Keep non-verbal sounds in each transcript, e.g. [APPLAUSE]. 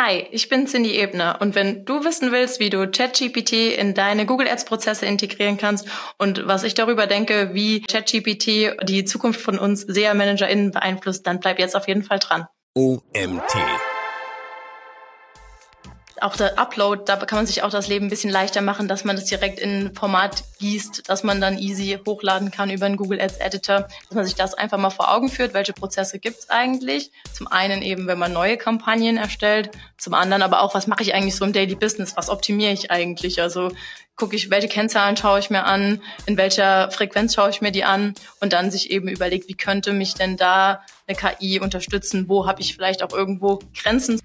Hi, ich bin Cindy Ebner und wenn du wissen willst, wie du ChatGPT in deine Google Ads Prozesse integrieren kannst und was ich darüber denke, wie ChatGPT die Zukunft von uns SEA ManagerInnen beeinflusst, dann bleib jetzt auf jeden Fall dran. OMT auch der Upload, da kann man sich auch das Leben ein bisschen leichter machen, dass man das direkt in ein Format gießt, dass man dann easy hochladen kann über einen Google Ads Editor, dass man sich das einfach mal vor Augen führt, welche Prozesse gibt's eigentlich. Zum einen eben, wenn man neue Kampagnen erstellt, zum anderen aber auch, was mache ich eigentlich so im Daily Business, was optimiere ich eigentlich? Also gucke ich, welche Kennzahlen schaue ich mir an, in welcher Frequenz schaue ich mir die an und dann sich eben überlegt, wie könnte mich denn da eine KI unterstützen, wo habe ich vielleicht auch irgendwo Grenzen.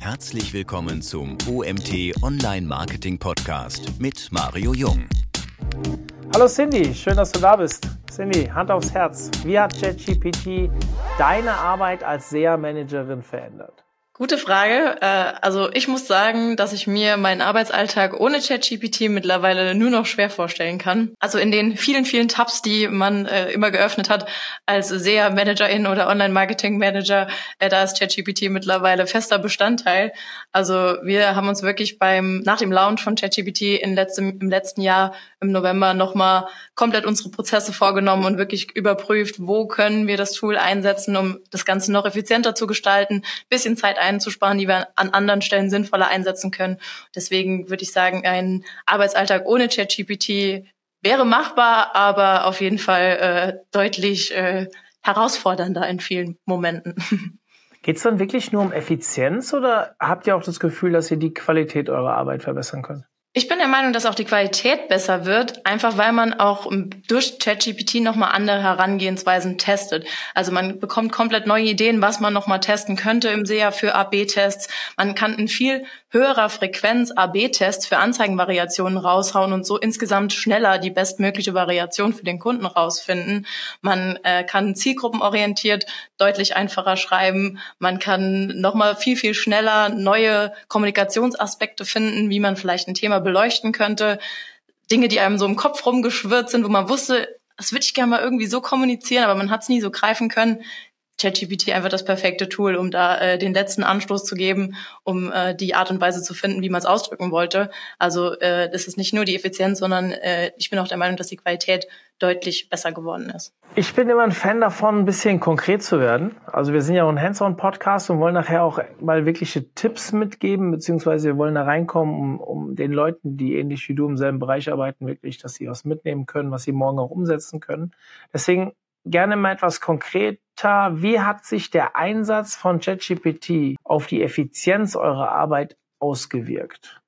Herzlich willkommen zum OMT Online Marketing Podcast mit Mario Jung. Hallo Cindy, schön, dass du da bist. Cindy, Hand aufs Herz. Wie hat ChatGPT deine Arbeit als SEA-Managerin verändert? Gute Frage. Äh, also ich muss sagen, dass ich mir meinen Arbeitsalltag ohne ChatGPT mittlerweile nur noch schwer vorstellen kann. Also in den vielen, vielen Tabs, die man äh, immer geöffnet hat als SEA-Managerin oder Online-Marketing-Manager, äh, da ist ChatGPT mittlerweile fester Bestandteil. Also wir haben uns wirklich beim nach dem Launch von ChatGPT im letzten, im letzten Jahr im November nochmal komplett unsere Prozesse vorgenommen und wirklich überprüft, wo können wir das Tool einsetzen, um das Ganze noch effizienter zu gestalten, bisschen Zeit einzusparen, die wir an anderen Stellen sinnvoller einsetzen können. Deswegen würde ich sagen, ein Arbeitsalltag ohne ChatGPT wäre machbar, aber auf jeden Fall äh, deutlich äh, herausfordernder in vielen Momenten. [LAUGHS] Geht es dann wirklich nur um Effizienz oder habt ihr auch das Gefühl, dass ihr die Qualität eurer Arbeit verbessern könnt? Ich bin der Meinung, dass auch die Qualität besser wird, einfach weil man auch durch ChatGPT nochmal andere Herangehensweisen testet. Also man bekommt komplett neue Ideen, was man nochmal testen könnte im SEA für AB-Tests. Man kann in viel höherer Frequenz AB-Tests für Anzeigenvariationen raushauen und so insgesamt schneller die bestmögliche Variation für den Kunden rausfinden. Man äh, kann zielgruppenorientiert deutlich einfacher schreiben. Man kann nochmal viel, viel schneller neue Kommunikationsaspekte finden, wie man vielleicht ein Thema beleuchten könnte. Dinge, die einem so im Kopf rumgeschwirrt sind, wo man wusste, das würde ich gerne mal irgendwie so kommunizieren, aber man hat es nie so greifen können. ChatGPT einfach das perfekte Tool, um da äh, den letzten Anstoß zu geben, um äh, die Art und Weise zu finden, wie man es ausdrücken wollte. Also äh, das ist nicht nur die Effizienz, sondern äh, ich bin auch der Meinung, dass die Qualität deutlich besser geworden ist. Ich bin immer ein Fan davon, ein bisschen konkret zu werden. Also wir sind ja auch ein Hands-on-Podcast und wollen nachher auch mal wirkliche Tipps mitgeben, beziehungsweise wir wollen da reinkommen, um, um den Leuten, die ähnlich wie du im selben Bereich arbeiten, wirklich, dass sie was mitnehmen können, was sie morgen auch umsetzen können. Deswegen gerne mal etwas konkreter. Wie hat sich der Einsatz von ChatGPT auf die Effizienz eurer Arbeit ausgewirkt?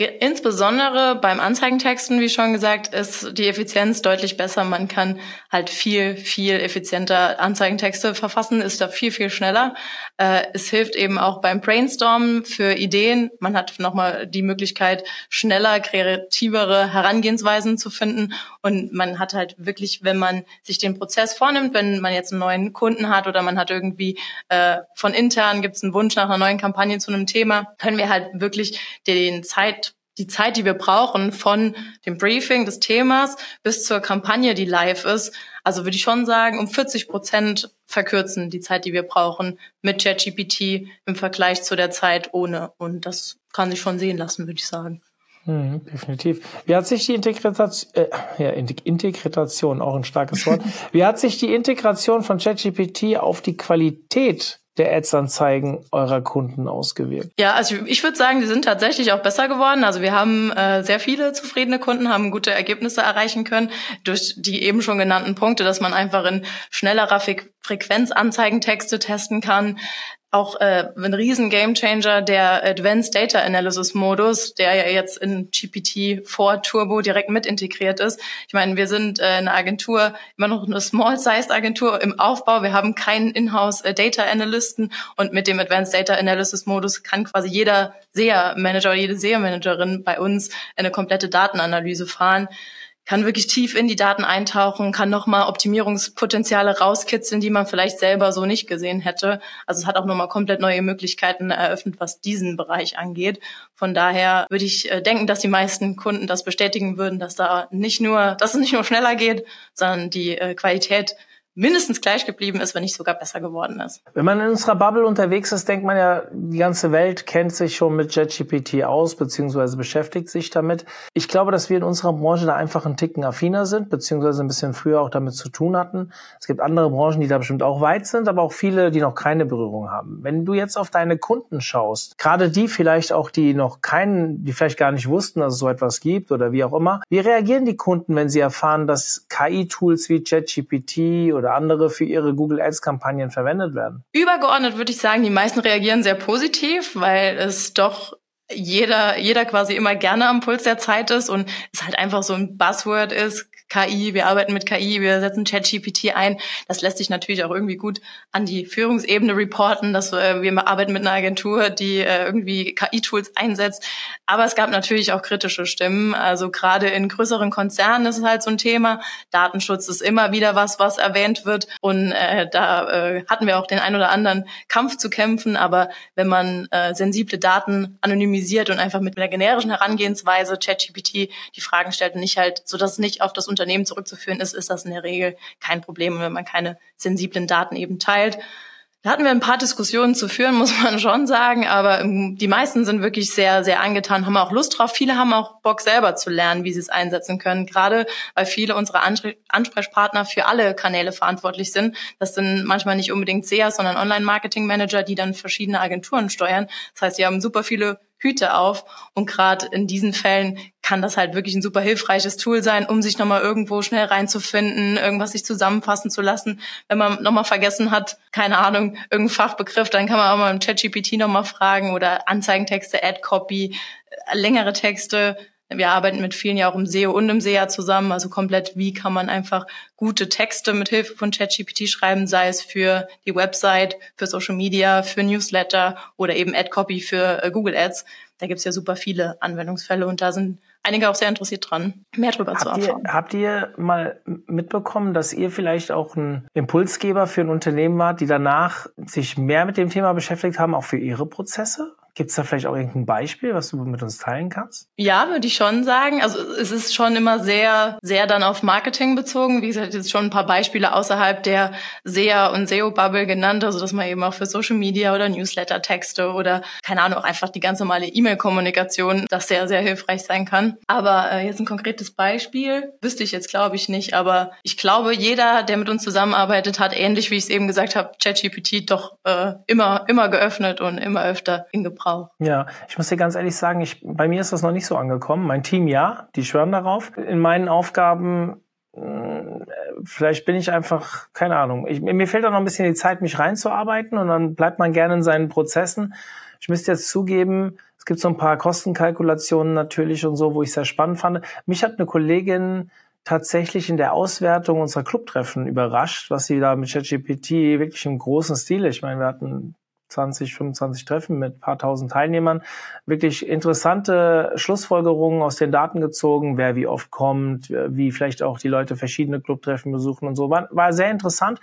Insbesondere beim Anzeigentexten, wie schon gesagt, ist die Effizienz deutlich besser. Man kann halt viel, viel effizienter Anzeigentexte verfassen, ist da viel, viel schneller. Äh, es hilft eben auch beim Brainstormen für Ideen. Man hat nochmal die Möglichkeit, schneller, kreativere Herangehensweisen zu finden. Und man hat halt wirklich, wenn man sich den Prozess vornimmt, wenn man jetzt einen neuen Kunden hat oder man hat irgendwie äh, von intern gibt es einen Wunsch nach einer neuen Kampagne zu einem Thema, können wir halt wirklich den Zeit die Zeit, die wir brauchen von dem Briefing des Themas bis zur Kampagne, die live ist, also würde ich schon sagen, um 40 Prozent verkürzen die Zeit, die wir brauchen mit ChatGPT im Vergleich zu der Zeit ohne. Und das kann sich schon sehen lassen, würde ich sagen. Mhm, definitiv. Wie hat sich die Integration, äh, ja, Integration, auch ein starkes Wort. [LAUGHS] Wie hat sich die Integration von ChatGPT auf die Qualität der Ads-Anzeigen eurer Kunden ausgewirkt? Ja, also ich würde sagen, die sind tatsächlich auch besser geworden. Also wir haben äh, sehr viele zufriedene Kunden, haben gute Ergebnisse erreichen können durch die eben schon genannten Punkte, dass man einfach in schnellerer Frequenz Anzeigentexte testen kann, auch äh, ein riesen Gamechanger der Advanced Data Analysis Modus, der ja jetzt in GPT-4 Turbo direkt mit integriert ist. Ich meine, wir sind äh, eine Agentur, immer noch eine Small-Sized Agentur im Aufbau. Wir haben keinen Inhouse äh, Data Analysten und mit dem Advanced Data Analysis Modus kann quasi jeder SEA-Manager oder jede SEA-Managerin bei uns eine komplette Datenanalyse fahren kann wirklich tief in die Daten eintauchen, kann nochmal Optimierungspotenziale rauskitzeln, die man vielleicht selber so nicht gesehen hätte. Also es hat auch nochmal komplett neue Möglichkeiten eröffnet, was diesen Bereich angeht. Von daher würde ich äh, denken, dass die meisten Kunden das bestätigen würden, dass da nicht nur, dass es nicht nur schneller geht, sondern die äh, Qualität mindestens gleich geblieben ist, wenn nicht sogar besser geworden ist. Wenn man in unserer Bubble unterwegs ist, denkt man ja, die ganze Welt kennt sich schon mit JetGPT aus, beziehungsweise beschäftigt sich damit. Ich glaube, dass wir in unserer Branche da einfach einen Ticken affiner sind, beziehungsweise ein bisschen früher auch damit zu tun hatten. Es gibt andere Branchen, die da bestimmt auch weit sind, aber auch viele, die noch keine Berührung haben. Wenn du jetzt auf deine Kunden schaust, gerade die vielleicht auch, die noch keinen, die vielleicht gar nicht wussten, dass es so etwas gibt oder wie auch immer, wie reagieren die Kunden, wenn sie erfahren, dass KI-Tools wie JetGPT oder andere für ihre Google Ads-Kampagnen verwendet werden? Übergeordnet würde ich sagen, die meisten reagieren sehr positiv, weil es doch jeder, jeder quasi immer gerne am Puls der Zeit ist und es halt einfach so ein Buzzword ist, KI, wir arbeiten mit KI, wir setzen ChatGPT ein. Das lässt sich natürlich auch irgendwie gut an die Führungsebene reporten, dass äh, wir arbeiten mit einer Agentur, die äh, irgendwie KI-Tools einsetzt. Aber es gab natürlich auch kritische Stimmen. Also gerade in größeren Konzernen ist es halt so ein Thema. Datenschutz ist immer wieder was, was erwähnt wird. Und äh, da äh, hatten wir auch den ein oder anderen Kampf zu kämpfen. Aber wenn man äh, sensible Daten anonymisiert und einfach mit einer generischen Herangehensweise ChatGPT die Fragen stellt und nicht halt, so dass es nicht auf das Unternehmen zurückzuführen ist, ist das in der Regel kein Problem, wenn man keine sensiblen Daten eben teilt. Da hatten wir ein paar Diskussionen zu führen, [LAUGHS] muss man schon sagen, aber die meisten sind wirklich sehr, sehr angetan, haben auch Lust drauf. Viele haben auch Bock selber zu lernen, wie sie es einsetzen können, gerade weil viele unserer Ansprechpartner für alle Kanäle verantwortlich sind. Das sind manchmal nicht unbedingt SEA, sondern Online-Marketing-Manager, die dann verschiedene Agenturen steuern. Das heißt, sie haben super viele Hüte auf. Und gerade in diesen Fällen kann das halt wirklich ein super hilfreiches Tool sein, um sich nochmal irgendwo schnell reinzufinden, irgendwas sich zusammenfassen zu lassen. Wenn man nochmal vergessen hat, keine Ahnung, irgendein Fachbegriff, dann kann man auch mal im ChatGPT nochmal fragen oder Anzeigentexte, Ad-Copy, längere Texte wir arbeiten mit vielen ja auch im SEO und im SEA zusammen, also komplett, wie kann man einfach gute Texte mit Hilfe von ChatGPT schreiben, sei es für die Website, für Social Media, für Newsletter oder eben Ad-Copy für äh, Google Ads. Da gibt's ja super viele Anwendungsfälle und da sind einige auch sehr interessiert dran, mehr darüber habt zu erfahren. Ihr, habt ihr mal mitbekommen, dass ihr vielleicht auch ein Impulsgeber für ein Unternehmen wart, die danach sich mehr mit dem Thema beschäftigt haben, auch für ihre Prozesse? Gibt es da vielleicht auch irgendein Beispiel, was du mit uns teilen kannst? Ja, würde ich schon sagen. Also es ist schon immer sehr, sehr dann auf Marketing bezogen. Wie gesagt, jetzt schon ein paar Beispiele außerhalb der SEA und SEO-Bubble genannt, also dass man eben auch für Social Media oder Newsletter-Texte oder keine Ahnung, auch einfach die ganz normale E-Mail-Kommunikation, das sehr, sehr hilfreich sein kann. Aber äh, jetzt ein konkretes Beispiel wüsste ich jetzt, glaube ich, nicht. Aber ich glaube, jeder, der mit uns zusammenarbeitet, hat ähnlich, wie ich es eben gesagt habe, ChatGPT doch äh, immer, immer geöffnet und immer öfter in Gebrauch auch. Ja, ich muss dir ganz ehrlich sagen, ich, bei mir ist das noch nicht so angekommen. Mein Team ja, die schwören darauf. In meinen Aufgaben äh, vielleicht bin ich einfach, keine Ahnung, ich, mir fehlt da noch ein bisschen die Zeit, mich reinzuarbeiten und dann bleibt man gerne in seinen Prozessen. Ich müsste jetzt zugeben, es gibt so ein paar Kostenkalkulationen natürlich und so, wo ich sehr spannend fand. Mich hat eine Kollegin tatsächlich in der Auswertung unserer Clubtreffen überrascht, was sie da mit ChatGPT wirklich im großen Stil, ich meine, wir hatten 20, 25 Treffen mit paar tausend Teilnehmern. Wirklich interessante Schlussfolgerungen aus den Daten gezogen, wer wie oft kommt, wie vielleicht auch die Leute verschiedene Clubtreffen besuchen und so. War, war sehr interessant.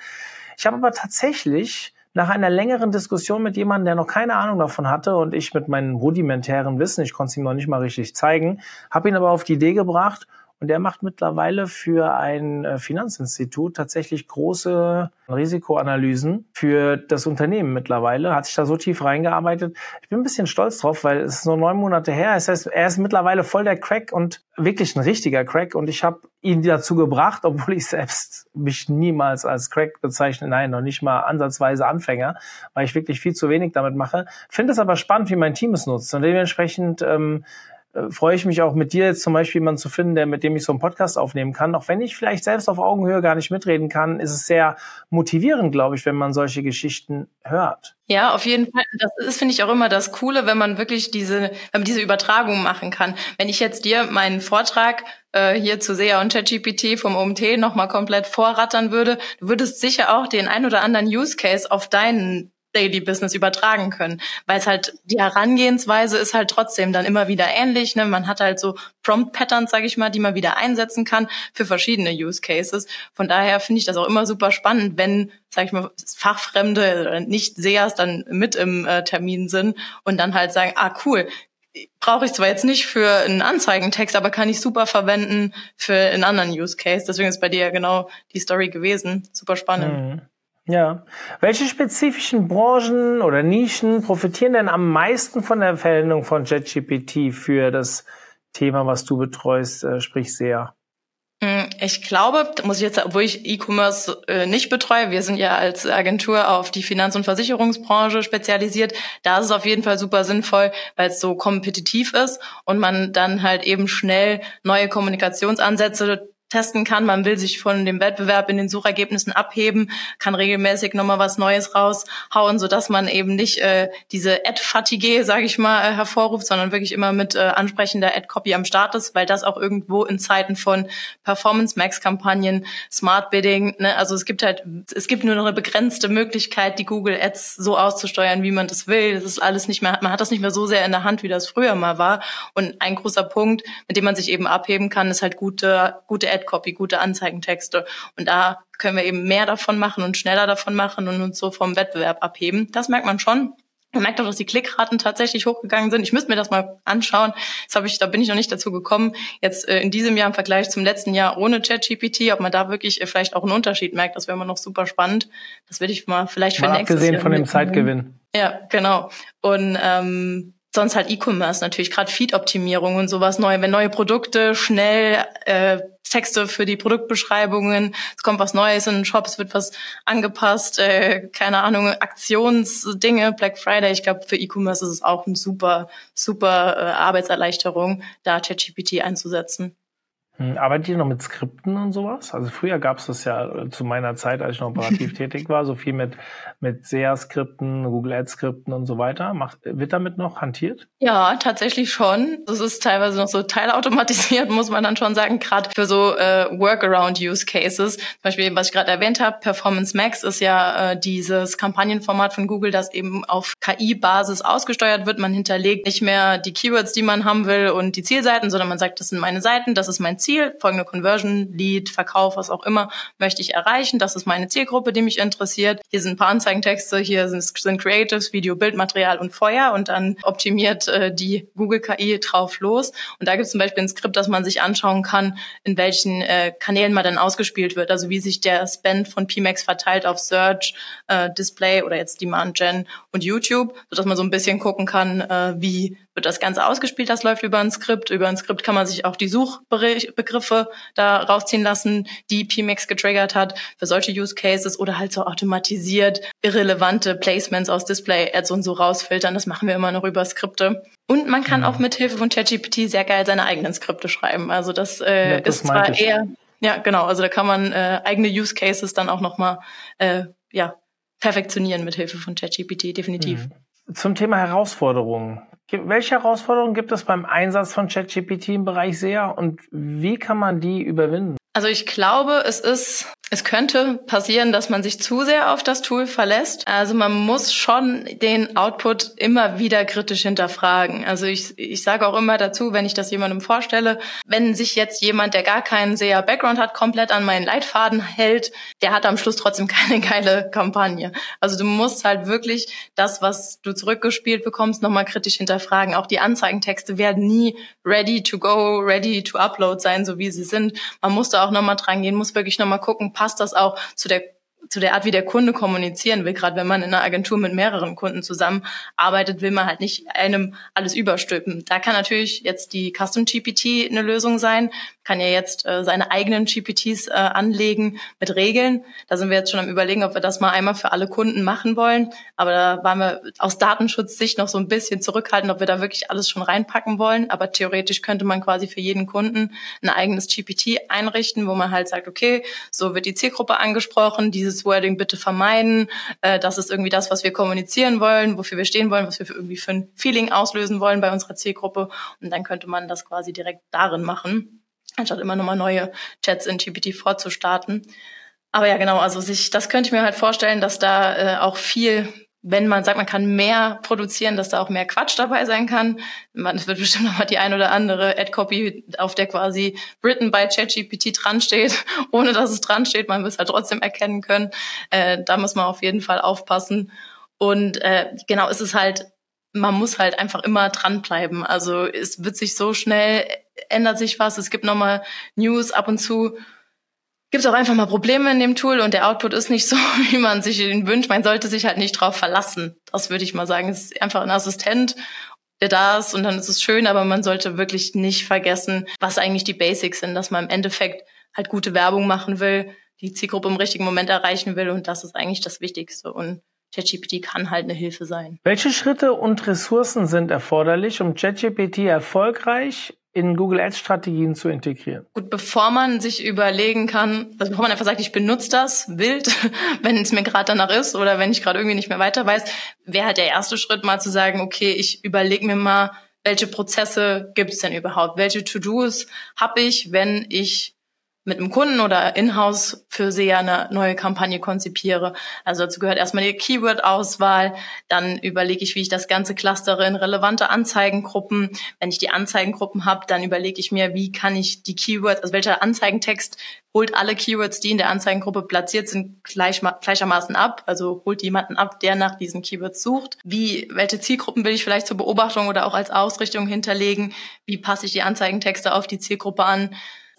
Ich habe aber tatsächlich nach einer längeren Diskussion mit jemandem, der noch keine Ahnung davon hatte und ich mit meinem rudimentären Wissen, ich konnte es ihm noch nicht mal richtig zeigen, habe ihn aber auf die Idee gebracht und der macht mittlerweile für ein äh, Finanzinstitut tatsächlich große Risikoanalysen für das Unternehmen mittlerweile. Hat sich da so tief reingearbeitet. Ich bin ein bisschen stolz drauf, weil es ist nur neun Monate her. Das heißt, er ist mittlerweile voll der Crack und wirklich ein richtiger Crack. Und ich habe ihn dazu gebracht, [LAUGHS] obwohl ich selbst mich niemals als Crack bezeichne, nein, noch nicht mal ansatzweise Anfänger, weil ich wirklich viel zu wenig damit mache. Finde es aber spannend, wie mein Team es nutzt. Und dementsprechend ähm, äh, freue ich mich auch mit dir jetzt zum Beispiel jemanden zu finden, der mit dem ich so einen Podcast aufnehmen kann. Auch wenn ich vielleicht selbst auf Augenhöhe gar nicht mitreden kann, ist es sehr motivierend, glaube ich, wenn man solche Geschichten hört. Ja, auf jeden Fall. Das ist, finde ich, auch immer das Coole, wenn man wirklich diese, wenn man diese Übertragung machen kann. Wenn ich jetzt dir meinen Vortrag äh, hier zu SEA und ChatGPT vom OMT nochmal komplett vorrattern würde, du würdest sicher auch den ein oder anderen Use Case auf deinen Daily Business übertragen können, weil es halt die Herangehensweise ist halt trotzdem dann immer wieder ähnlich. Ne? Man hat halt so Prompt Patterns, sage ich mal, die man wieder einsetzen kann für verschiedene Use Cases. Von daher finde ich das auch immer super spannend, wenn, sage ich mal, Fachfremde oder nicht Seas dann mit im äh, Termin sind und dann halt sagen, ah cool, brauche ich zwar jetzt nicht für einen Anzeigentext, aber kann ich super verwenden für einen anderen Use Case. Deswegen ist bei dir ja genau die Story gewesen. Super spannend. Mhm. Ja. Welche spezifischen Branchen oder Nischen profitieren denn am meisten von der Verwendung von JetGPT für das Thema, was du betreust, äh, sprich sehr? Hm, ich glaube, muss ich jetzt, obwohl ich E-Commerce äh, nicht betreue, wir sind ja als Agentur auf die Finanz- und Versicherungsbranche spezialisiert. Da ist es auf jeden Fall super sinnvoll, weil es so kompetitiv ist und man dann halt eben schnell neue Kommunikationsansätze testen kann. Man will sich von dem Wettbewerb in den Suchergebnissen abheben, kann regelmäßig nochmal was Neues raushauen, sodass man eben nicht äh, diese Ad-Fatigue, sage ich mal, äh, hervorruft, sondern wirklich immer mit äh, ansprechender Ad-Copy am Start ist, weil das auch irgendwo in Zeiten von Performance-Max-Kampagnen, Smart Bidding, ne, also es gibt halt, es gibt nur noch eine begrenzte Möglichkeit, die Google Ads so auszusteuern, wie man das will. Das ist alles nicht mehr, man hat das nicht mehr so sehr in der Hand, wie das früher mal war. Und ein großer Punkt, mit dem man sich eben abheben kann, ist halt gute, gute Ad-Copy, gute Anzeigentexte. Und da können wir eben mehr davon machen und schneller davon machen und uns so vom Wettbewerb abheben. Das merkt man schon. Man merkt auch, dass die Klickraten tatsächlich hochgegangen sind. Ich müsste mir das mal anschauen. Das habe ich, da bin ich noch nicht dazu gekommen. Jetzt äh, in diesem Jahr im Vergleich zum letzten Jahr ohne ChatGPT, ob man da wirklich äh, vielleicht auch einen Unterschied merkt, das wäre immer noch super spannend. Das würde ich mal vielleicht für mal nächstes abgesehen Jahr von dem Zeitgewinn. Ja, genau. Und ähm, sonst halt E-Commerce natürlich, gerade Feed-Optimierung und sowas neu. Wenn neue Produkte schnell äh, Texte für die Produktbeschreibungen, es kommt was Neues in den Shop, es wird was angepasst, äh, keine Ahnung, Aktionsdinge, Black Friday. Ich glaube, für E-Commerce ist es auch eine super, super äh, Arbeitserleichterung, da ChatGPT einzusetzen. Hm, arbeitet ihr noch mit Skripten und sowas? Also früher gab es das ja äh, zu meiner Zeit, als ich noch operativ [LAUGHS] tätig war, so viel mit, mit SEA-Skripten, Google Ads-Skripten und so weiter. Macht, wird damit noch hantiert? Ja, tatsächlich schon. Das ist teilweise noch so teilautomatisiert, [LAUGHS] muss man dann schon sagen, gerade für so äh, Workaround-Use-Cases. Zum Beispiel, was ich gerade erwähnt habe, Performance Max ist ja äh, dieses Kampagnenformat von Google, das eben auf KI-Basis ausgesteuert wird. Man hinterlegt nicht mehr die Keywords, die man haben will und die Zielseiten, sondern man sagt, das sind meine Seiten, das ist mein Ziel, folgende Conversion, Lead, Verkauf, was auch immer, möchte ich erreichen. Das ist meine Zielgruppe, die mich interessiert. Hier sind ein paar Anzeigentexte, hier sind, sind Creatives, Video, Bildmaterial und Feuer und dann optimiert äh, die Google KI drauf los. Und da gibt es zum Beispiel ein Skript, das man sich anschauen kann, in welchen äh, Kanälen man dann ausgespielt wird. Also wie sich der Spend von PMAX verteilt auf Search, äh, Display oder jetzt Demand Gen und YouTube, sodass man so ein bisschen gucken kann, äh, wie wird das Ganze ausgespielt. Das läuft über ein Skript. Über ein Skript kann man sich auch die Suchbegriffe da rausziehen lassen, die PMAX getriggert hat für solche Use Cases oder halt so automatisiert irrelevante Placements aus Display-Ads und so rausfiltern. Das machen wir immer noch über Skripte. Und man kann mhm. auch mit Hilfe von ChatGPT sehr geil seine eigenen Skripte schreiben. Also das, äh, ja, das ist zwar ich. eher, ja genau, also da kann man äh, eigene Use Cases dann auch nochmal äh, ja, perfektionieren mit Hilfe von ChatGPT, definitiv. Mhm. Zum Thema Herausforderungen. Welche Herausforderungen gibt es beim Einsatz von ChatGPT im Bereich SEA und wie kann man die überwinden? Also ich glaube, es ist, es könnte passieren, dass man sich zu sehr auf das Tool verlässt. Also man muss schon den Output immer wieder kritisch hinterfragen. Also ich, ich sage auch immer dazu, wenn ich das jemandem vorstelle, wenn sich jetzt jemand, der gar keinen sehr Background hat, komplett an meinen Leitfaden hält, der hat am Schluss trotzdem [LAUGHS] keine geile Kampagne. Also du musst halt wirklich das, was du zurückgespielt bekommst, nochmal kritisch hinterfragen. Auch die Anzeigentexte werden nie ready to go, ready to upload sein, so wie sie sind. Man muss da auch nochmal dran gehen, muss wirklich nochmal gucken, passt das auch zu der zu der Art, wie der Kunde kommunizieren will. Gerade wenn man in einer Agentur mit mehreren Kunden zusammenarbeitet, will man halt nicht einem alles überstülpen. Da kann natürlich jetzt die Custom GPT eine Lösung sein. Kann ja jetzt äh, seine eigenen GPTs äh, anlegen mit Regeln. Da sind wir jetzt schon am überlegen, ob wir das mal einmal für alle Kunden machen wollen. Aber da waren wir aus Datenschutzsicht noch so ein bisschen zurückhaltend, ob wir da wirklich alles schon reinpacken wollen. Aber theoretisch könnte man quasi für jeden Kunden ein eigenes GPT einrichten, wo man halt sagt, okay, so wird die Zielgruppe angesprochen, dieses Wording bitte vermeiden. Äh, das ist irgendwie das, was wir kommunizieren wollen, wofür wir stehen wollen, was wir für irgendwie für ein Feeling auslösen wollen bei unserer Zielgruppe. Und dann könnte man das quasi direkt darin machen, anstatt immer nochmal neue Chats in GPT vorzustarten. Aber ja, genau, also sich, das könnte ich mir halt vorstellen, dass da äh, auch viel wenn man sagt, man kann mehr produzieren, dass da auch mehr Quatsch dabei sein kann. Man, es wird bestimmt [LAUGHS] noch mal die ein oder andere Ad-Copy, auf der quasi written by ChatGPT dran steht, [LAUGHS] ohne dass es dran steht. Man wird es halt trotzdem erkennen können. Äh, da muss man auf jeden Fall aufpassen. Und äh, genau, es ist halt man muss halt einfach immer dranbleiben. Also es wird sich so schnell, ändert sich was, es gibt nochmal News ab und zu. Gibt es auch einfach mal Probleme in dem Tool und der Output ist nicht [LAUGHS] so, wie man sich ihn wünscht. Man sollte sich halt nicht drauf verlassen. Das würde ich mal sagen. Es ist einfach ein Assistent, der da ist und dann ist es schön, aber man sollte wirklich nicht vergessen, was eigentlich die Basics sind, dass man im Endeffekt halt gute Werbung machen will, die Zielgruppe im richtigen Moment erreichen will und das ist eigentlich das Wichtigste. Und ChatGPT kann halt eine Hilfe sein. Welche Schritte und Ressourcen sind erforderlich, um ChatGPT erfolgreich in Google Ads Strategien zu integrieren? Gut, bevor man sich überlegen kann, also bevor man einfach sagt, ich benutze das wild, [LAUGHS] wenn es mir gerade danach ist oder wenn ich gerade irgendwie nicht mehr weiter weiß, wäre halt der erste Schritt mal zu sagen, okay, ich überlege mir mal, welche Prozesse gibt es denn überhaupt? Welche To-Dos habe ich, wenn ich mit einem Kunden oder in-house für SEA eine neue Kampagne konzipiere. Also dazu gehört erstmal die Keyword-Auswahl, dann überlege ich, wie ich das Ganze clustere in relevante Anzeigengruppen. Wenn ich die Anzeigengruppen habe, dann überlege ich mir, wie kann ich die Keywords, also welcher Anzeigentext holt alle Keywords, die in der Anzeigengruppe platziert sind, gleich, gleichermaßen ab. Also holt jemanden ab, der nach diesen Keywords sucht. Wie, welche Zielgruppen will ich vielleicht zur Beobachtung oder auch als Ausrichtung hinterlegen? Wie passe ich die Anzeigentexte auf die Zielgruppe an?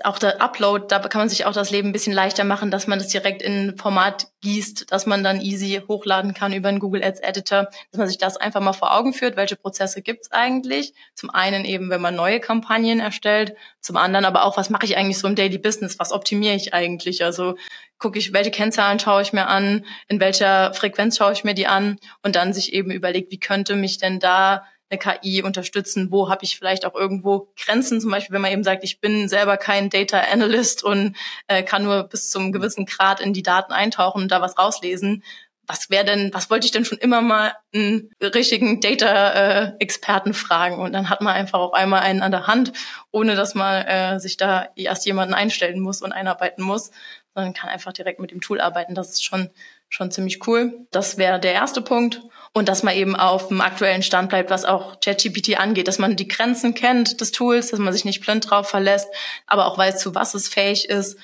Auch der Upload, da kann man sich auch das Leben ein bisschen leichter machen, dass man das direkt in ein Format gießt, dass man dann easy hochladen kann über einen Google Ads Editor, dass man sich das einfach mal vor Augen führt, welche Prozesse gibt's eigentlich. Zum einen eben, wenn man neue Kampagnen erstellt, zum anderen aber auch, was mache ich eigentlich so im Daily Business, was optimiere ich eigentlich? Also gucke ich, welche Kennzahlen schaue ich mir an, in welcher Frequenz schaue ich mir die an und dann sich eben überlegt, wie könnte mich denn da eine KI unterstützen? Wo habe ich vielleicht auch irgendwo Grenzen? Zum Beispiel, wenn man eben sagt, ich bin selber kein Data Analyst und äh, kann nur bis zum gewissen Grad in die Daten eintauchen und da was rauslesen. Was wäre denn, was wollte ich denn schon immer mal einen richtigen Data-Experten äh, fragen? Und dann hat man einfach auch einmal einen an der Hand, ohne dass man äh, sich da erst jemanden einstellen muss und einarbeiten muss, sondern kann einfach direkt mit dem Tool arbeiten. Das ist schon schon ziemlich cool. Das wäre der erste Punkt. Und dass man eben auf dem aktuellen Stand bleibt, was auch ChatGPT angeht, dass man die Grenzen kennt des Tools, dass man sich nicht blind drauf verlässt, aber auch weiß, zu was es fähig ist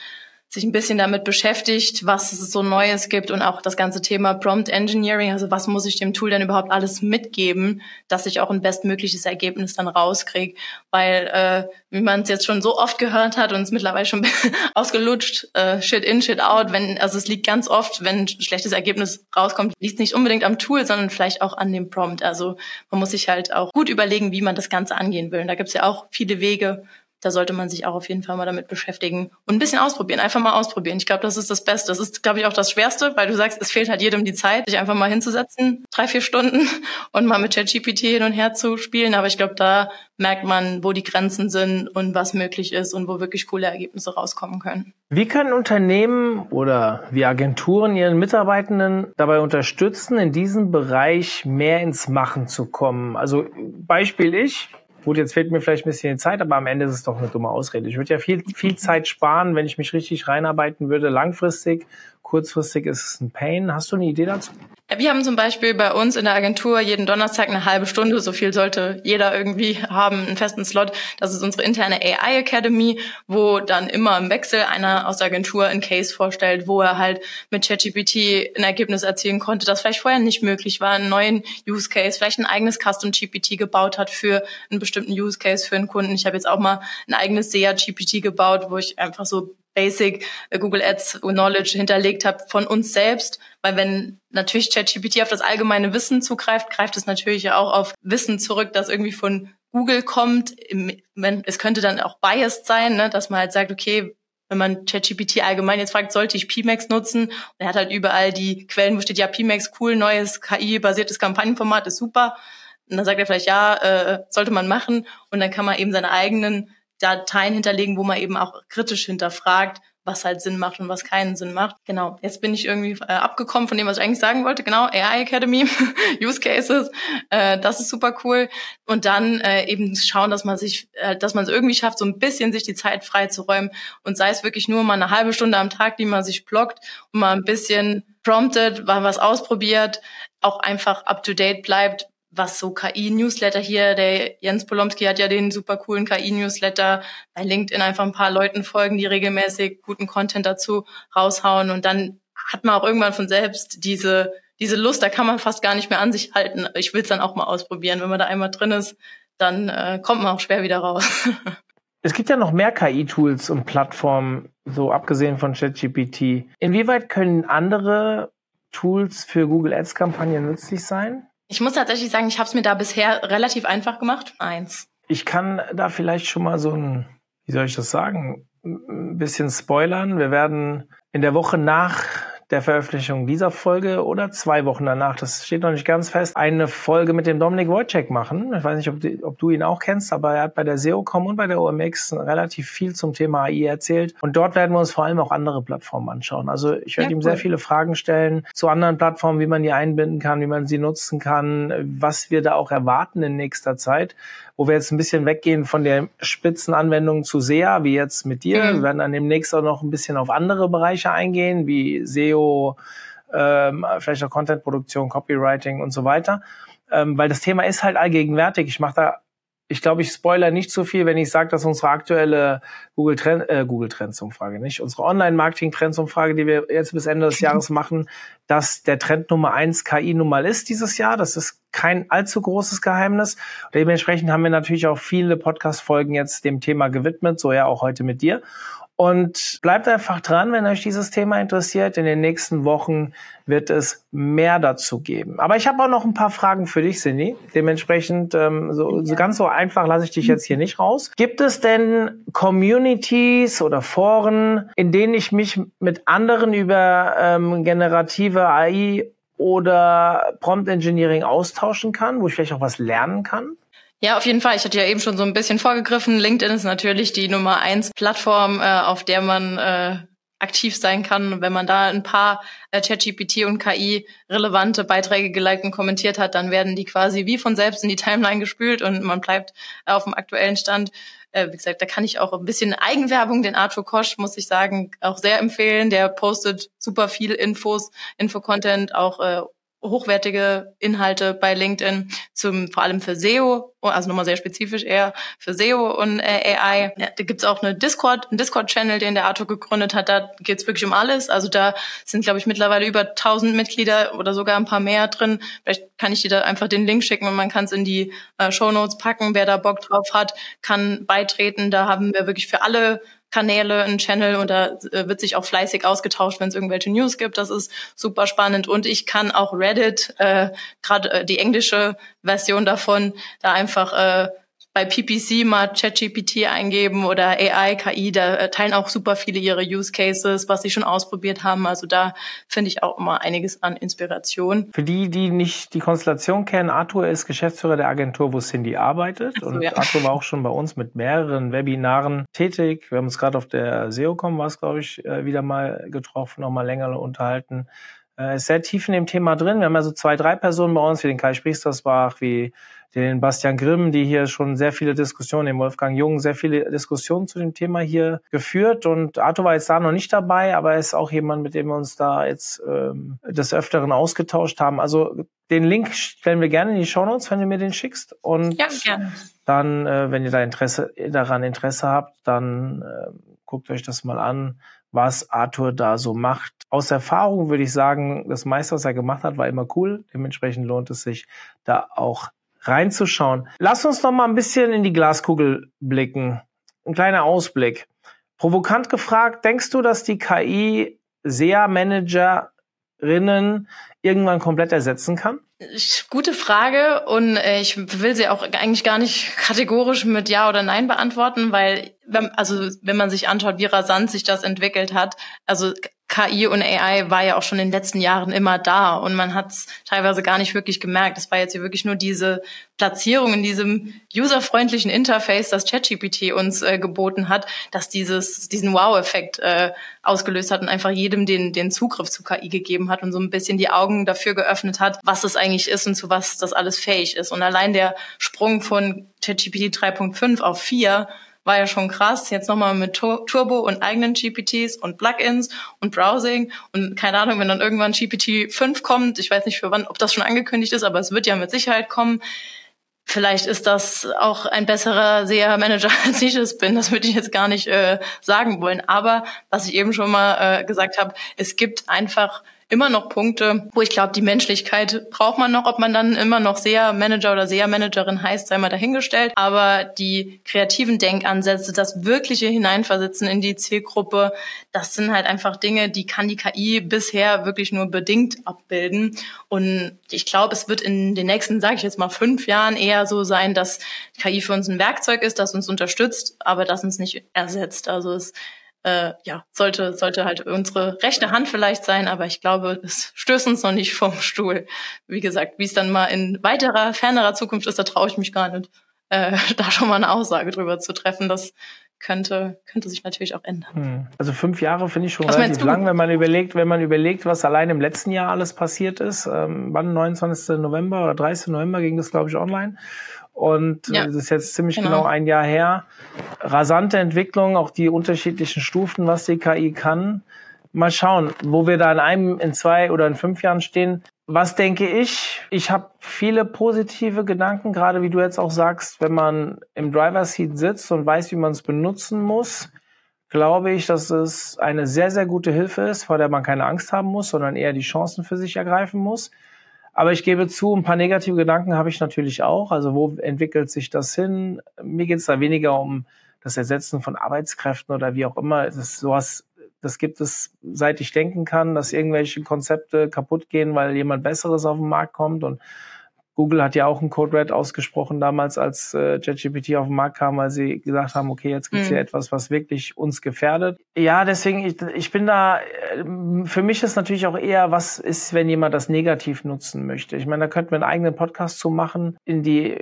sich ein bisschen damit beschäftigt, was es so Neues gibt und auch das ganze Thema Prompt Engineering, also was muss ich dem Tool denn überhaupt alles mitgeben, dass ich auch ein bestmögliches Ergebnis dann rauskriege. Weil, äh, wie man es jetzt schon so oft gehört hat und es mittlerweile schon [LAUGHS] ausgelutscht, äh, Shit in, Shit out, wenn, also es liegt ganz oft, wenn ein schlechtes Ergebnis rauskommt, liegt es nicht unbedingt am Tool, sondern vielleicht auch an dem Prompt. Also man muss sich halt auch gut überlegen, wie man das Ganze angehen will. Und da gibt es ja auch viele Wege, da sollte man sich auch auf jeden Fall mal damit beschäftigen und ein bisschen ausprobieren, einfach mal ausprobieren. Ich glaube, das ist das Beste. Das ist, glaube ich, auch das Schwerste, weil du sagst, es fehlt halt jedem die Zeit, sich einfach mal hinzusetzen, drei, vier Stunden [LAUGHS] und mal mit ChatGPT hin und her zu spielen. Aber ich glaube, da merkt man, wo die Grenzen sind und was möglich ist und wo wirklich coole Ergebnisse rauskommen können. Wie können Unternehmen oder wie Agenturen ihren Mitarbeitenden dabei unterstützen, in diesem Bereich mehr ins Machen zu kommen? Also Beispiel ich, Gut, jetzt fehlt mir vielleicht ein bisschen Zeit, aber am Ende ist es doch eine dumme Ausrede. Ich würde ja viel, viel Zeit sparen, wenn ich mich richtig reinarbeiten würde, langfristig. Kurzfristig ist es ein Pain. Hast du eine Idee dazu? Wir haben zum Beispiel bei uns in der Agentur jeden Donnerstag eine halbe Stunde, so viel sollte jeder irgendwie [LAUGHS] haben, einen festen Slot. Das ist unsere interne AI Academy, wo dann immer im Wechsel einer aus der Agentur einen Case vorstellt, wo er halt mit ChatGPT ein Ergebnis erzielen konnte, das vielleicht vorher nicht möglich war, einen neuen Use Case, vielleicht ein eigenes Custom GPT gebaut hat für einen bestimmten Use Case für einen Kunden. Ich habe jetzt auch mal ein eigenes SEA GPT gebaut, wo ich einfach so Basic äh, Google Ads Knowledge hinterlegt habe von uns selbst, weil wenn natürlich ChatGPT auf das allgemeine Wissen zugreift, greift es natürlich auch auf Wissen zurück, das irgendwie von Google kommt. Es könnte dann auch biased sein, ne, dass man halt sagt, okay, wenn man ChatGPT allgemein jetzt fragt, sollte ich PMAX nutzen? Und er hat halt überall die Quellen, wo steht, ja, PMAX, cool, neues KI-basiertes Kampagnenformat, ist super. Und dann sagt er vielleicht, ja, äh, sollte man machen. Und dann kann man eben seine eigenen Dateien hinterlegen, wo man eben auch kritisch hinterfragt, was halt Sinn macht und was keinen Sinn macht. Genau, jetzt bin ich irgendwie äh, abgekommen von dem, was ich eigentlich sagen wollte. Genau, AI Academy, [LAUGHS] Use Cases, äh, das ist super cool. Und dann äh, eben schauen, dass man sich, äh, dass man es irgendwie schafft, so ein bisschen sich die Zeit frei zu räumen und sei es wirklich nur mal eine halbe Stunde am Tag, die man sich blockt und mal ein bisschen promptet, mal was ausprobiert, auch einfach up to date bleibt, was so KI-Newsletter hier, der Jens Polomski hat ja den super coolen KI-Newsletter bei LinkedIn einfach ein paar Leuten folgen, die regelmäßig guten Content dazu raushauen und dann hat man auch irgendwann von selbst diese diese Lust, da kann man fast gar nicht mehr an sich halten. Ich will es dann auch mal ausprobieren. Wenn man da einmal drin ist, dann äh, kommt man auch schwer wieder raus. [LAUGHS] Es gibt ja noch mehr KI-Tools und Plattformen, so abgesehen von ChatGPT. Inwieweit können andere Tools für Google Ads-Kampagnen nützlich sein? Ich muss tatsächlich sagen, ich habe es mir da bisher relativ einfach gemacht. Eins. Ich kann da vielleicht schon mal so ein, wie soll ich das sagen, ein bisschen spoilern. Wir werden in der Woche nach der Veröffentlichung dieser Folge oder zwei Wochen danach, das steht noch nicht ganz fest, eine Folge mit dem Dominik Wojcik machen. Ich weiß nicht, ob du, ob du ihn auch kennst, aber er hat bei der SEOCom und bei der OMX relativ viel zum Thema AI erzählt. Und dort werden wir uns vor allem auch andere Plattformen anschauen. Also ich werde ja, ihm cool. sehr viele Fragen stellen zu anderen Plattformen, wie man die einbinden kann, wie man sie nutzen kann, was wir da auch erwarten in nächster Zeit wo wir jetzt ein bisschen weggehen von der Spitzenanwendung zu SEA, wie jetzt mit dir. Mhm. Wir werden dann demnächst auch noch ein bisschen auf andere Bereiche eingehen, wie SEO, ähm, vielleicht auch Contentproduktion, Copywriting und so weiter. Ähm, weil das Thema ist halt allgegenwärtig. Ich mache da ich glaube, ich spoiler nicht so viel, wenn ich sage, dass unsere aktuelle Google, Trend, äh, Google Trends Umfrage, nicht unsere Online-Marketing Trends Umfrage, die wir jetzt bis Ende des [LAUGHS] Jahres machen, dass der Trend Nummer eins KI nun mal ist dieses Jahr. Das ist kein allzu großes Geheimnis. Dementsprechend haben wir natürlich auch viele Podcast-Folgen jetzt dem Thema gewidmet, so ja auch heute mit dir. Und bleibt einfach dran, wenn euch dieses Thema interessiert. In den nächsten Wochen wird es mehr dazu geben. Aber ich habe auch noch ein paar Fragen für dich, Cindy. Dementsprechend, ähm, so, so ganz so einfach lasse ich dich jetzt hier nicht raus. Gibt es denn Communities oder Foren, in denen ich mich mit anderen über ähm, generative AI oder Prompt Engineering austauschen kann, wo ich vielleicht auch was lernen kann? Ja, auf jeden Fall. Ich hatte ja eben schon so ein bisschen vorgegriffen. LinkedIn ist natürlich die Nummer eins Plattform, äh, auf der man äh, aktiv sein kann. Wenn man da ein paar äh, ChatGPT und KI relevante Beiträge geliked und kommentiert hat, dann werden die quasi wie von selbst in die Timeline gespült und man bleibt auf dem aktuellen Stand. Äh, wie gesagt, da kann ich auch ein bisschen Eigenwerbung, den Arthur Kosch, muss ich sagen, auch sehr empfehlen. Der postet super viel Infos, Infocontent, auch äh, hochwertige Inhalte bei LinkedIn, zum, vor allem für SEO, also nochmal sehr spezifisch eher für SEO und äh, AI. Ja, da gibt's auch eine Discord, einen Discord-Channel, den der Arthur gegründet hat. Da geht's wirklich um alles. Also da sind, glaube ich, mittlerweile über 1000 Mitglieder oder sogar ein paar mehr drin. Vielleicht kann ich dir da einfach den Link schicken und man kann es in die äh, Show Notes packen. Wer da Bock drauf hat, kann beitreten. Da haben wir wirklich für alle Kanäle, einen Channel und da äh, wird sich auch fleißig ausgetauscht, wenn es irgendwelche News gibt. Das ist super spannend. Und ich kann auch Reddit, äh, gerade äh, die englische Version davon, da einfach äh, bei PPC mal ChatGPT eingeben oder AI, KI, da äh, teilen auch super viele ihre Use Cases, was sie schon ausprobiert haben. Also da finde ich auch immer einiges an Inspiration. Für die, die nicht die Konstellation kennen, Arthur ist Geschäftsführer der Agentur, wo Cindy arbeitet. So, und ja. Arthur war auch schon bei uns mit mehreren Webinaren tätig. Wir haben uns gerade auf der SEOCom, was glaube ich, äh, wieder mal getroffen, noch mal länger unterhalten. Er ist sehr tief in dem Thema drin. Wir haben also zwei, drei Personen bei uns, wie den Kai Sprichstersbach, wie den Bastian Grimm, die hier schon sehr viele Diskussionen, den Wolfgang Jung, sehr viele Diskussionen zu dem Thema hier geführt. Und Arthur war jetzt da noch nicht dabei, aber er ist auch jemand, mit dem wir uns da jetzt ähm, des Öfteren ausgetauscht haben. Also den Link stellen wir gerne in die Show Notes, wenn du mir den schickst. Und ja, gerne. dann, äh, wenn ihr da Interesse daran Interesse habt, dann äh, guckt euch das mal an, was Arthur da so macht. Aus Erfahrung würde ich sagen, das meiste, was er gemacht hat, war immer cool. Dementsprechend lohnt es sich, da auch reinzuschauen. Lass uns noch mal ein bisschen in die Glaskugel blicken. Ein kleiner Ausblick. Provokant gefragt, denkst du, dass die KI SEA-Managerinnen irgendwann komplett ersetzen kann? Gute Frage und äh, ich will sie auch eigentlich gar nicht kategorisch mit Ja oder Nein beantworten, weil also wenn man sich anschaut, wie rasant sich das entwickelt hat, also KI und AI war ja auch schon in den letzten Jahren immer da und man hat es teilweise gar nicht wirklich gemerkt. Es war jetzt hier wirklich nur diese Platzierung in diesem userfreundlichen Interface, das ChatGPT uns äh, geboten hat, dass dieses diesen Wow-Effekt äh, ausgelöst hat und einfach jedem den den Zugriff zu KI gegeben hat und so ein bisschen die Augen dafür geöffnet hat, was es eigentlich ist und zu was das alles fähig ist. Und allein der Sprung von ChatGPT 3.5 auf 4 war ja schon krass. Jetzt nochmal mit Turbo und eigenen GPTs und Plugins und Browsing und keine Ahnung, wenn dann irgendwann GPT 5 kommt, ich weiß nicht für wann, ob das schon angekündigt ist, aber es wird ja mit Sicherheit kommen. Vielleicht ist das auch ein besserer SEA-Manager, [LAUGHS] als ich es bin. Das würde ich jetzt gar nicht äh, sagen wollen. Aber was ich eben schon mal äh, gesagt habe, es gibt einfach immer noch Punkte, wo ich glaube, die Menschlichkeit braucht man noch, ob man dann immer noch sehr Manager oder sehr Managerin heißt, sei mal dahingestellt. Aber die kreativen Denkansätze, das wirkliche Hineinversetzen in die Zielgruppe, das sind halt einfach Dinge, die kann die KI bisher wirklich nur bedingt abbilden. Und ich glaube, es wird in den nächsten, sage ich jetzt mal, fünf Jahren eher so sein, dass KI für uns ein Werkzeug ist, das uns unterstützt, aber das uns nicht ersetzt. Also es äh, ja, sollte, sollte halt unsere rechte Hand vielleicht sein, aber ich glaube, es stößt uns noch nicht vom Stuhl. Wie gesagt, wie es dann mal in weiterer, fernerer Zukunft ist, da traue ich mich gar nicht, äh, [LAUGHS] da schon mal eine Aussage drüber zu treffen. Das könnte, könnte sich natürlich auch ändern. Hm. Also fünf Jahre finde ich schon was relativ lang, wenn man überlegt, wenn man überlegt, was allein im letzten Jahr alles passiert ist. Ähm, wann 29. November oder 30. November ging das, glaube ich, online. Und ja, das ist jetzt ziemlich genau. genau ein Jahr her. Rasante Entwicklung, auch die unterschiedlichen Stufen, was die KI kann. Mal schauen, wo wir da in einem, in zwei oder in fünf Jahren stehen. Was denke ich? Ich habe viele positive Gedanken, gerade wie du jetzt auch sagst, wenn man im Driver Seat sitzt und weiß, wie man es benutzen muss, glaube ich, dass es eine sehr, sehr gute Hilfe ist, vor der man keine Angst haben muss, sondern eher die Chancen für sich ergreifen muss. Aber ich gebe zu, ein paar negative Gedanken habe ich natürlich auch. Also wo entwickelt sich das hin? Mir geht es da weniger um das Ersetzen von Arbeitskräften oder wie auch immer. Das, sowas, das gibt es, seit ich denken kann, dass irgendwelche Konzepte kaputt gehen, weil jemand Besseres auf den Markt kommt und Google hat ja auch ein Code Red ausgesprochen damals, als äh, ChatGPT auf den Markt kam, weil sie gesagt haben, okay, jetzt gibt's mhm. hier etwas, was wirklich uns gefährdet. Ja, deswegen, ich, ich bin da, äh, für mich ist natürlich auch eher, was ist, wenn jemand das negativ nutzen möchte. Ich meine, da könnten wir einen eigenen Podcast zu machen, in die,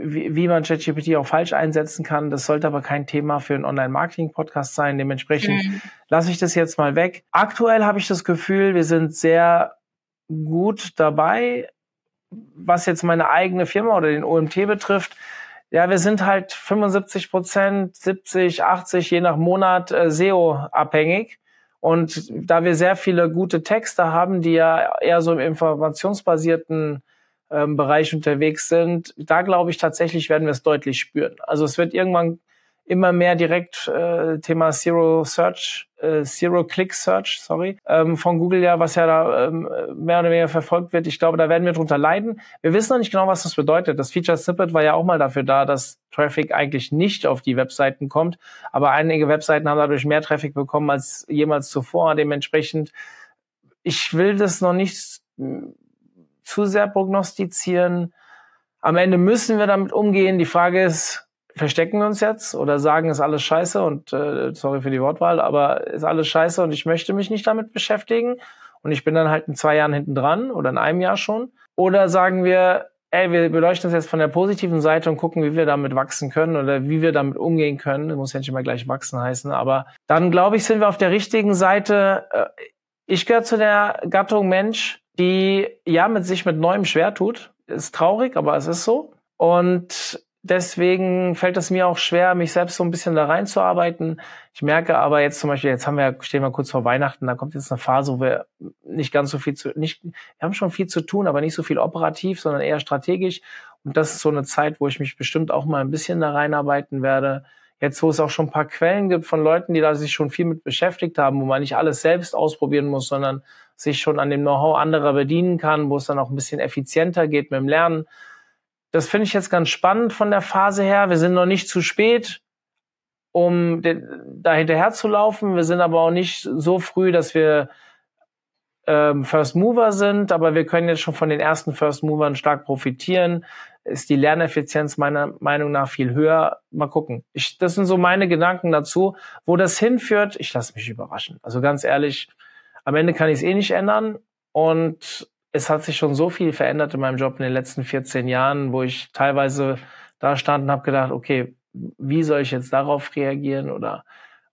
wie, wie man ChatGPT auch falsch einsetzen kann. Das sollte aber kein Thema für einen Online-Marketing-Podcast sein. Dementsprechend mhm. lasse ich das jetzt mal weg. Aktuell habe ich das Gefühl, wir sind sehr gut dabei, was jetzt meine eigene Firma oder den OMT betrifft, ja, wir sind halt 75 Prozent, 70, 80, je nach Monat äh, SEO-abhängig. Und da wir sehr viele gute Texte haben, die ja eher so im informationsbasierten ähm, Bereich unterwegs sind, da glaube ich tatsächlich werden wir es deutlich spüren. Also es wird irgendwann immer mehr direkt äh, Thema Zero Search, äh, Zero Click Search, sorry, ähm, von Google ja, was ja da ähm, mehr oder weniger verfolgt wird. Ich glaube, da werden wir drunter leiden. Wir wissen noch nicht genau, was das bedeutet. Das Feature Snippet war ja auch mal dafür da, dass Traffic eigentlich nicht auf die Webseiten kommt, aber einige Webseiten haben dadurch mehr Traffic bekommen als jemals zuvor. Dementsprechend, ich will das noch nicht zu sehr prognostizieren. Am Ende müssen wir damit umgehen. Die Frage ist, verstecken uns jetzt oder sagen, ist alles scheiße und äh, sorry für die Wortwahl, aber ist alles scheiße und ich möchte mich nicht damit beschäftigen und ich bin dann halt in zwei Jahren hinten dran oder in einem Jahr schon. Oder sagen wir, ey, wir beleuchten das jetzt von der positiven Seite und gucken, wie wir damit wachsen können oder wie wir damit umgehen können. Das muss ja nicht immer gleich wachsen heißen, aber dann glaube ich, sind wir auf der richtigen Seite. Äh, ich gehöre zu der Gattung Mensch, die ja mit sich mit Neuem schwer tut. Ist traurig, aber es ist so. Und Deswegen fällt es mir auch schwer, mich selbst so ein bisschen da reinzuarbeiten. Ich merke aber jetzt zum Beispiel, jetzt haben wir, stehen wir kurz vor Weihnachten, da kommt jetzt eine Phase, wo wir nicht ganz so viel zu, nicht, wir haben schon viel zu tun, aber nicht so viel operativ, sondern eher strategisch. Und das ist so eine Zeit, wo ich mich bestimmt auch mal ein bisschen da reinarbeiten werde. Jetzt, wo es auch schon ein paar Quellen gibt von Leuten, die da sich schon viel mit beschäftigt haben, wo man nicht alles selbst ausprobieren muss, sondern sich schon an dem Know-how anderer bedienen kann, wo es dann auch ein bisschen effizienter geht mit dem Lernen das finde ich jetzt ganz spannend von der Phase her. Wir sind noch nicht zu spät, um da hinterher zu laufen. Wir sind aber auch nicht so früh, dass wir ähm, First Mover sind, aber wir können jetzt schon von den ersten First Movern stark profitieren. Ist die Lerneffizienz meiner Meinung nach viel höher. Mal gucken. Ich, das sind so meine Gedanken dazu. Wo das hinführt, ich lasse mich überraschen. Also ganz ehrlich, am Ende kann ich es eh nicht ändern. Und es hat sich schon so viel verändert in meinem Job in den letzten 14 Jahren, wo ich teilweise da stand und habe gedacht, okay, wie soll ich jetzt darauf reagieren oder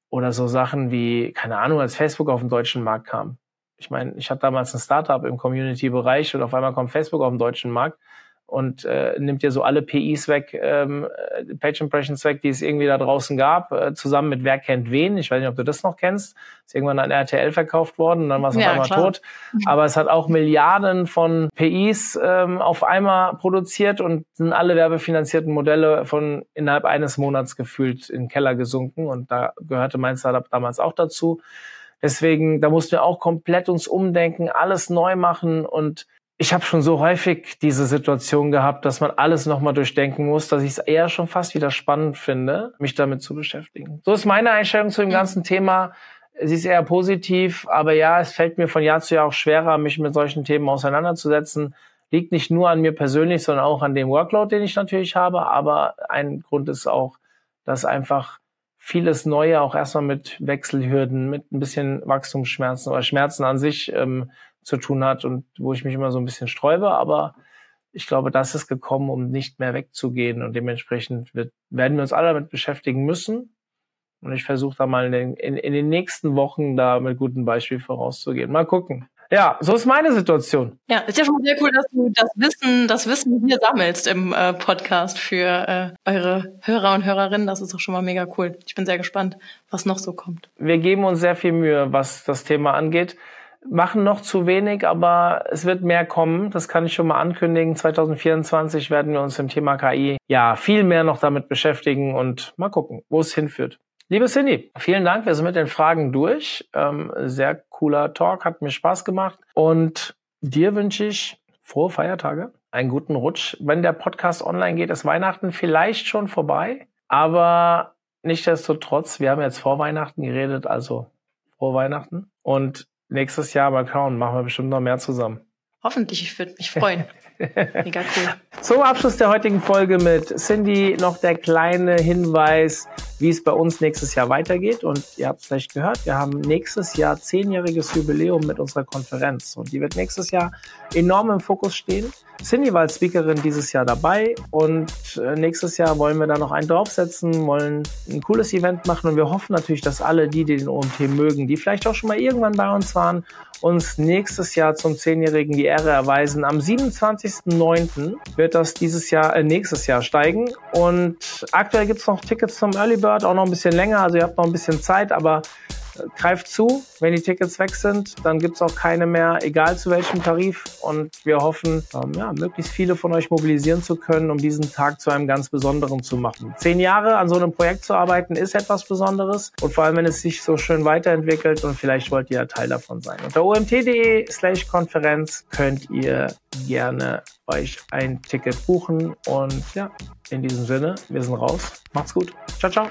oder so Sachen wie keine Ahnung, als Facebook auf den deutschen Markt kam. Ich meine, ich hatte damals ein Startup im Community-Bereich und auf einmal kommt Facebook auf den deutschen Markt und äh, nimmt dir so alle PIs weg, ähm, äh, Page Impressions weg, die es irgendwie da draußen gab, äh, zusammen mit Wer kennt wen. Ich weiß nicht, ob du das noch kennst. Ist irgendwann an RTL verkauft worden und dann war es auf einmal klar. tot. Aber es hat auch Milliarden von PIs ähm, auf einmal produziert und sind alle werbefinanzierten Modelle von innerhalb eines Monats gefühlt in den Keller gesunken. Und da gehörte mein Startup damals auch dazu. Deswegen, da mussten wir auch komplett uns umdenken, alles neu machen und ich habe schon so häufig diese Situation gehabt, dass man alles nochmal durchdenken muss, dass ich es eher schon fast wieder spannend finde, mich damit zu beschäftigen. So ist meine Einstellung zu dem ganzen Thema. Sie ist eher positiv, aber ja, es fällt mir von Jahr zu Jahr auch schwerer, mich mit solchen Themen auseinanderzusetzen. Liegt nicht nur an mir persönlich, sondern auch an dem Workload, den ich natürlich habe. Aber ein Grund ist auch, dass einfach vieles Neue auch erstmal mit Wechselhürden, mit ein bisschen Wachstumsschmerzen oder Schmerzen an sich ähm, zu tun hat und wo ich mich immer so ein bisschen sträube. Aber ich glaube, das ist gekommen, um nicht mehr wegzugehen und dementsprechend wird, werden wir uns alle damit beschäftigen müssen. Und ich versuche da mal in den, in, in den nächsten Wochen da mit gutem Beispiel vorauszugehen. Mal gucken. Ja, so ist meine Situation. Ja, ist ja schon sehr cool, dass du das Wissen, das Wissen hier sammelst im äh, Podcast für äh, eure Hörer und Hörerinnen. Das ist doch schon mal mega cool. Ich bin sehr gespannt, was noch so kommt. Wir geben uns sehr viel Mühe, was das Thema angeht. Machen noch zu wenig, aber es wird mehr kommen. Das kann ich schon mal ankündigen. 2024 werden wir uns im Thema KI ja viel mehr noch damit beschäftigen und mal gucken, wo es hinführt. Liebe Cindy, vielen Dank. Wir sind mit den Fragen durch. Ähm, sehr cooler Talk, hat mir Spaß gemacht. Und dir wünsche ich frohe Feiertage, einen guten Rutsch. Wenn der Podcast online geht, ist Weihnachten vielleicht schon vorbei. Aber nichtsdestotrotz, wir haben jetzt vor Weihnachten geredet, also frohe Weihnachten. Und nächstes Jahr mal schauen, machen wir bestimmt noch mehr zusammen. Hoffentlich, ich würde mich freuen. [LAUGHS] Mega cool. Zum Abschluss der heutigen Folge mit Cindy noch der kleine Hinweis, wie es bei uns nächstes Jahr weitergeht. Und ihr habt es vielleicht gehört, wir haben nächstes Jahr zehnjähriges Jubiläum mit unserer Konferenz. Und die wird nächstes Jahr enorm im Fokus stehen. Cindy war als Speakerin dieses Jahr dabei und äh, nächstes Jahr wollen wir da noch einen draufsetzen, wollen ein cooles Event machen und wir hoffen natürlich, dass alle die, die den OMT mögen, die vielleicht auch schon mal irgendwann bei uns waren, uns nächstes Jahr zum Zehnjährigen die Ehre erweisen. Am 27.09. wird das dieses Jahr, äh, nächstes Jahr steigen und aktuell gibt's noch Tickets zum Early Bird, auch noch ein bisschen länger, also ihr habt noch ein bisschen Zeit, aber greift zu. Wenn die Tickets weg sind, dann gibt's auch keine mehr, egal zu welchem Tarif. Und wir hoffen, ähm, ja, möglichst viele von euch mobilisieren zu können, um diesen Tag zu einem ganz besonderen zu machen. Zehn Jahre an so einem Projekt zu arbeiten, ist etwas Besonderes. Und vor allem, wenn es sich so schön weiterentwickelt und vielleicht wollt ihr ja Teil davon sein. Unter omt.de slash Konferenz könnt ihr gerne euch ein Ticket buchen. Und ja, in diesem Sinne, wir sind raus. Macht's gut. Ciao, ciao.